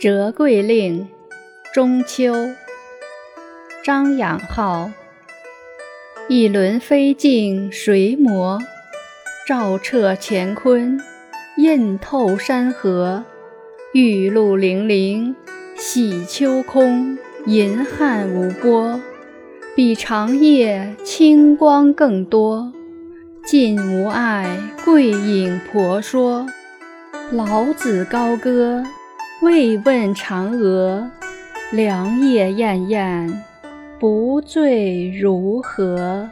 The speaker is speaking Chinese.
《折桂令·中秋》张养浩。一轮飞镜谁磨？照彻乾坤，映透山河。玉露零零，洗秋空。银汉无波，比长夜清光更多。尽无碍，贵影婆娑。老子高歌。慰问嫦娥，良夜滟滟，不醉如何？